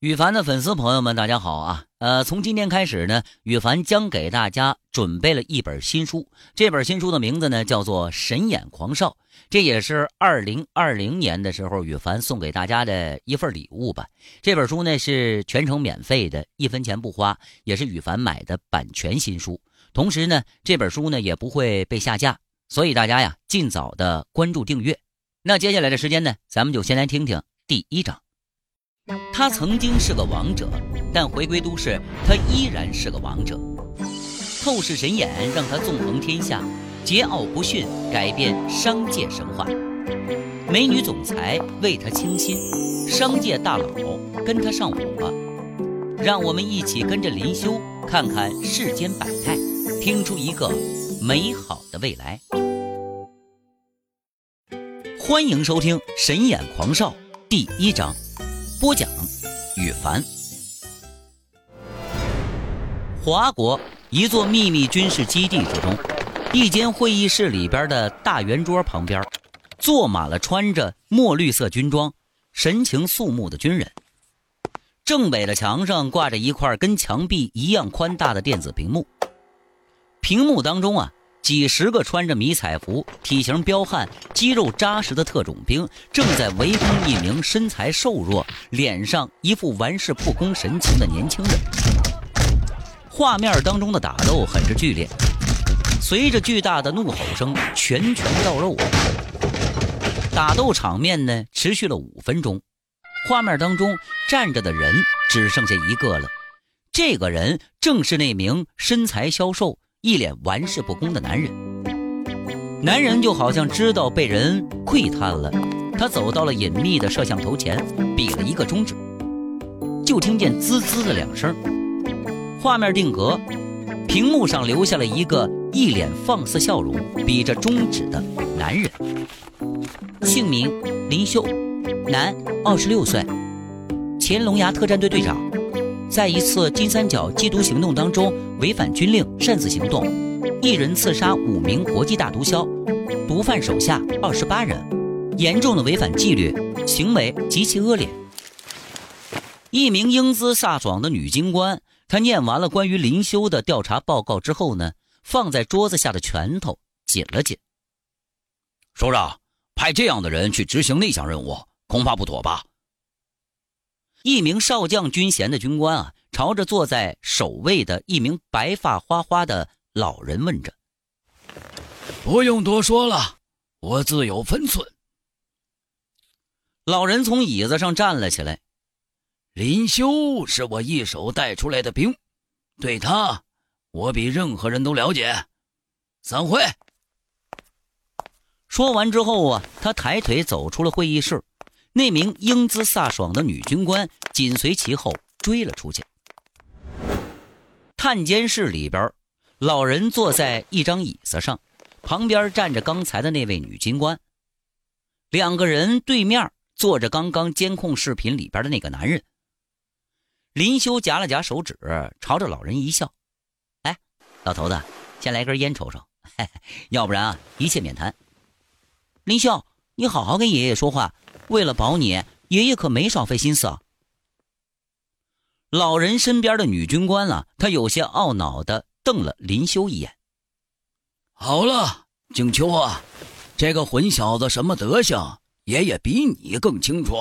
羽凡的粉丝朋友们，大家好啊！呃，从今天开始呢，羽凡将给大家准备了一本新书。这本新书的名字呢，叫做《神眼狂少》，这也是二零二零年的时候羽凡送给大家的一份礼物吧。这本书呢是全程免费的，一分钱不花，也是羽凡买的版权新书。同时呢，这本书呢也不会被下架，所以大家呀，尽早的关注订阅。那接下来的时间呢，咱们就先来听听第一章。他曾经是个王者，但回归都市，他依然是个王者。透视神眼让他纵横天下，桀骜不驯改变商界神话。美女总裁为他倾心，商界大佬跟他上火。让我们一起跟着林修看看世间百态，听出一个美好的未来。欢迎收听《神眼狂少》第一章。播讲，羽凡。华国一座秘密军事基地之中，一间会议室里边的大圆桌旁边，坐满了穿着墨绿色军装、神情肃穆的军人。正北的墙上挂着一块跟墙壁一样宽大的电子屏幕，屏幕当中啊。几十个穿着迷彩服、体型彪悍、肌肉扎实的特种兵，正在围攻一名身材瘦弱、脸上一副玩世不恭神情的年轻人。画面当中的打斗很是剧烈，随着巨大的怒吼声，拳拳到肉。打斗场面呢，持续了五分钟。画面当中站着的人只剩下一个了，这个人正是那名身材消瘦。一脸玩世不恭的男人，男人就好像知道被人窥探了，他走到了隐秘的摄像头前，比了一个中指，就听见滋滋的两声，画面定格，屏幕上留下了一个一脸放肆笑容、比着中指的男人，姓名林秀，男，二十六岁，前龙牙特战队队长。在一次金三角缉毒行动当中，违反军令擅自行动，一人刺杀五名国际大毒枭，毒贩手下二十八人，严重的违反纪律，行为极其恶劣。一名英姿飒爽的女军官，她念完了关于林修的调查报告之后呢，放在桌子下的拳头紧了紧。首长，派这样的人去执行那项任务，恐怕不妥吧？一名少将军衔的军官啊，朝着坐在首位的一名白发花花的老人问着：“不用多说了，我自有分寸。”老人从椅子上站了起来：“林修是我一手带出来的兵，对他，我比任何人都了解。散会。”说完之后啊，他抬腿走出了会议室。那名英姿飒爽的女军官紧随其后追了出去。探监室里边，老人坐在一张椅子上，旁边站着刚才的那位女军官。两个人对面坐着刚刚监控视频里边的那个男人。林修夹了夹手指，朝着老人一笑：“哎，老头子，先来根烟抽抽，要不然啊，一切免谈。”林修，你好好跟爷爷说话。为了保你，爷爷可没少费心思啊。老人身边的女军官啊，她有些懊恼的瞪了林修一眼。好了，景秋啊，这个混小子什么德行，爷爷比你更清楚。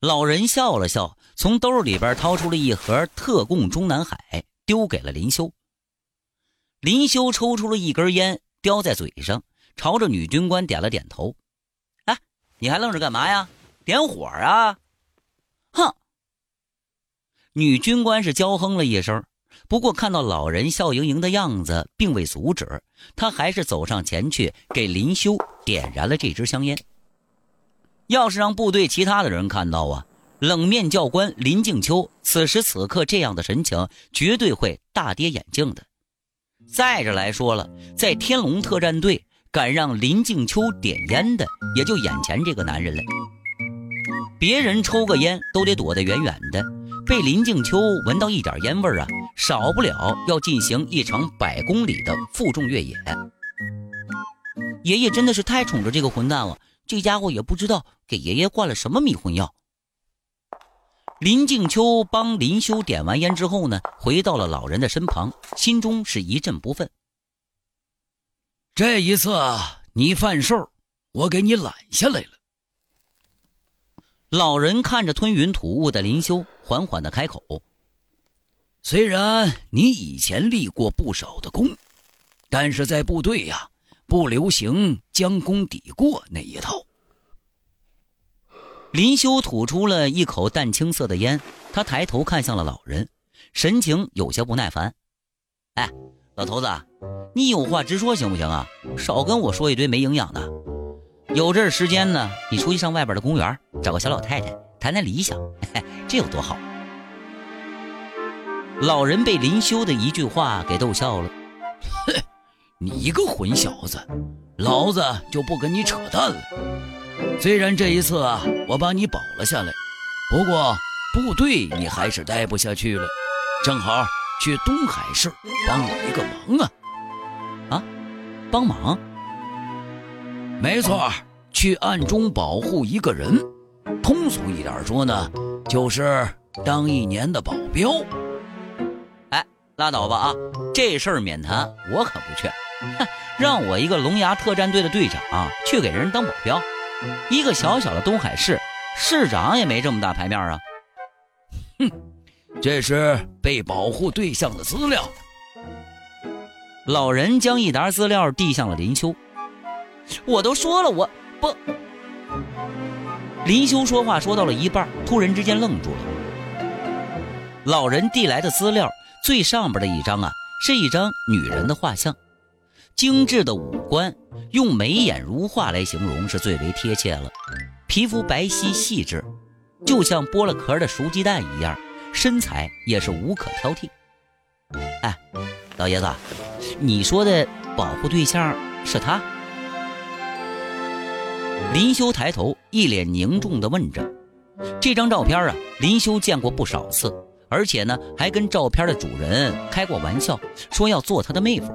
老人笑了笑，从兜里边掏出了一盒特供中南海，丢给了林修。林修抽出了一根烟，叼在嘴上，朝着女军官点了点头。你还愣着干嘛呀？点火啊！哼！女军官是娇哼了一声，不过看到老人笑盈盈的样子，并未阻止，她还是走上前去给林修点燃了这支香烟。要是让部队其他的人看到啊，冷面教官林静秋此时此刻这样的神情，绝对会大跌眼镜的。再者来说了，在天龙特战队。敢让林静秋点烟的，也就眼前这个男人了。别人抽个烟都得躲得远远的，被林静秋闻到一点烟味啊，少不了要进行一场百公里的负重越野。爷爷真的是太宠着这个混蛋了，这家伙也不知道给爷爷灌了什么迷魂药。林静秋帮林修点完烟之后呢，回到了老人的身旁，心中是一阵不忿。这一次你犯事儿，我给你揽下来了。老人看着吞云吐雾的林修，缓缓的开口：“虽然你以前立过不少的功，但是在部队呀，不流行将功抵过那一套。”林修吐出了一口淡青色的烟，他抬头看向了老人，神情有些不耐烦：“哎，老头子。”你有话直说行不行啊？少跟我说一堆没营养的。有这时间呢，你出去上外边的公园，找个小老太太谈谈理想，这有多好？老人被林修的一句话给逗笑了。哼，你一个混小子，老子就不跟你扯淡了。虽然这一次啊，我把你保了下来，不过部队你还是待不下去了，正好去东海市帮我一个忙啊。啊帮忙，没错，去暗中保护一个人。通俗一点说呢，就是当一年的保镖。哎，拉倒吧啊，这事儿免谈，我可不去。让我一个龙牙特战队的队长去给人当保镖，一个小小的东海市市长也没这么大牌面啊。哼，这是被保护对象的资料。老人将一沓资料递向了林秋，我都说了，我不。林秋说话说到了一半，突然之间愣住了。老人递来的资料最上边的一张啊，是一张女人的画像，精致的五官，用眉眼如画来形容是最为贴切了。皮肤白皙细致，就像剥了壳的熟鸡蛋一样，身材也是无可挑剔。哎，老爷子。你说的保护对象是他？林修抬头，一脸凝重地问着：“这张照片啊，林修见过不少次，而且呢，还跟照片的主人开过玩笑，说要做他的妹夫。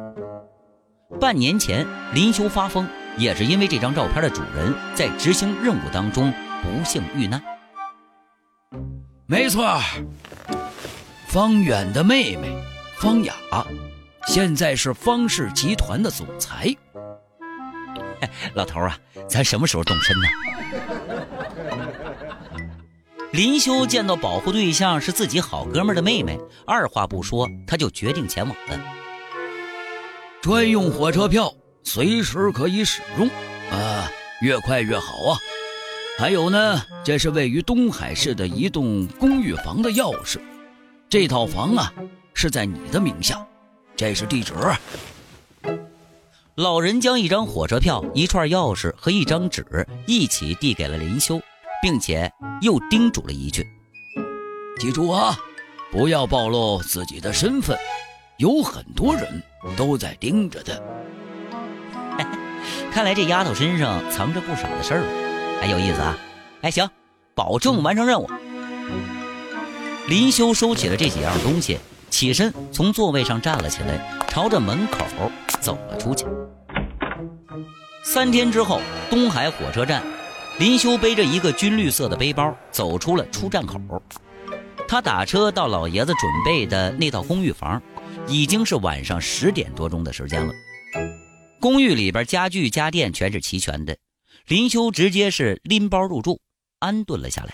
半年前，林修发疯，也是因为这张照片的主人在执行任务当中不幸遇难。没错，方远的妹妹方雅。”现在是方氏集团的总裁，老头啊，咱什么时候动身呢？林修见到保护对象是自己好哥们的妹妹，二话不说，他就决定前往了。专用火车票，随时可以使用，啊，越快越好啊！还有呢，这是位于东海市的一栋公寓房的钥匙，这套房啊是在你的名下。这是地址。老人将一张火车票、一串钥匙和一张纸一起递给了林修，并且又叮嘱了一句：“记住啊，不要暴露自己的身份，有很多人都在盯着的。”看来这丫头身上藏着不少的事儿，还有意思啊！哎，行，保证完成任务。林修收起了这几样东西。起身从座位上站了起来，朝着门口走了出去。三天之后，东海火车站，林修背着一个军绿色的背包走出了出站口。他打车到老爷子准备的那套公寓房，已经是晚上十点多钟的时间了。公寓里边家具家电全是齐全的，林修直接是拎包入住，安顿了下来。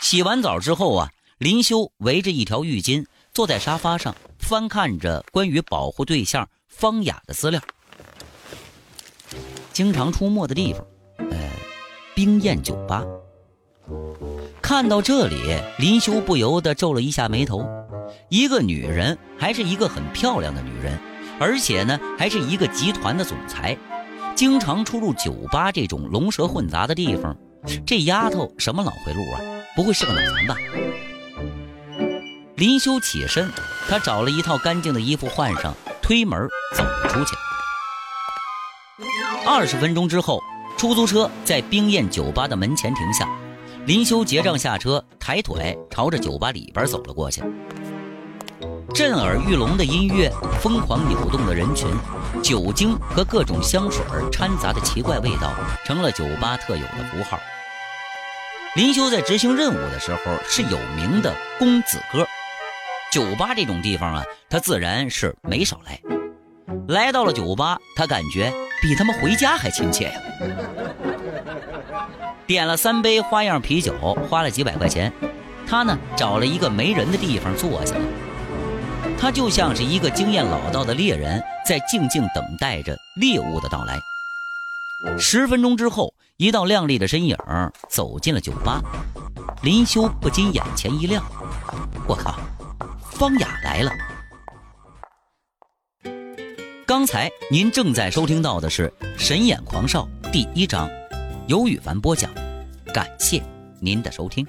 洗完澡之后啊。林修围着一条浴巾坐在沙发上，翻看着关于保护对象方雅的资料。经常出没的地方，呃，冰燕酒吧。看到这里，林修不由得皱了一下眉头。一个女人，还是一个很漂亮的女人，而且呢，还是一个集团的总裁，经常出入酒吧这种龙蛇混杂的地方。这丫头什么脑回路啊？不会是个脑残吧？林修起身，他找了一套干净的衣服换上，推门走了出去。二十分钟之后，出租车在冰燕酒吧的门前停下，林修结账下车，抬腿朝着酒吧里边走了过去。震耳欲聋的音乐，疯狂扭动的人群，酒精和各种香水掺杂的奇怪味道，成了酒吧特有的符号。林修在执行任务的时候是有名的公子哥，酒吧这种地方啊，他自然是没少来。来到了酒吧，他感觉比他们回家还亲切呀。点了三杯花样啤酒，花了几百块钱，他呢找了一个没人的地方坐下了。他就像是一个经验老道的猎人，在静静等待着猎物的到来。十分钟之后，一道亮丽的身影走进了酒吧，林修不禁眼前一亮：“我靠，方雅来了！”刚才您正在收听到的是《神眼狂少》第一章，由羽凡播讲，感谢您的收听。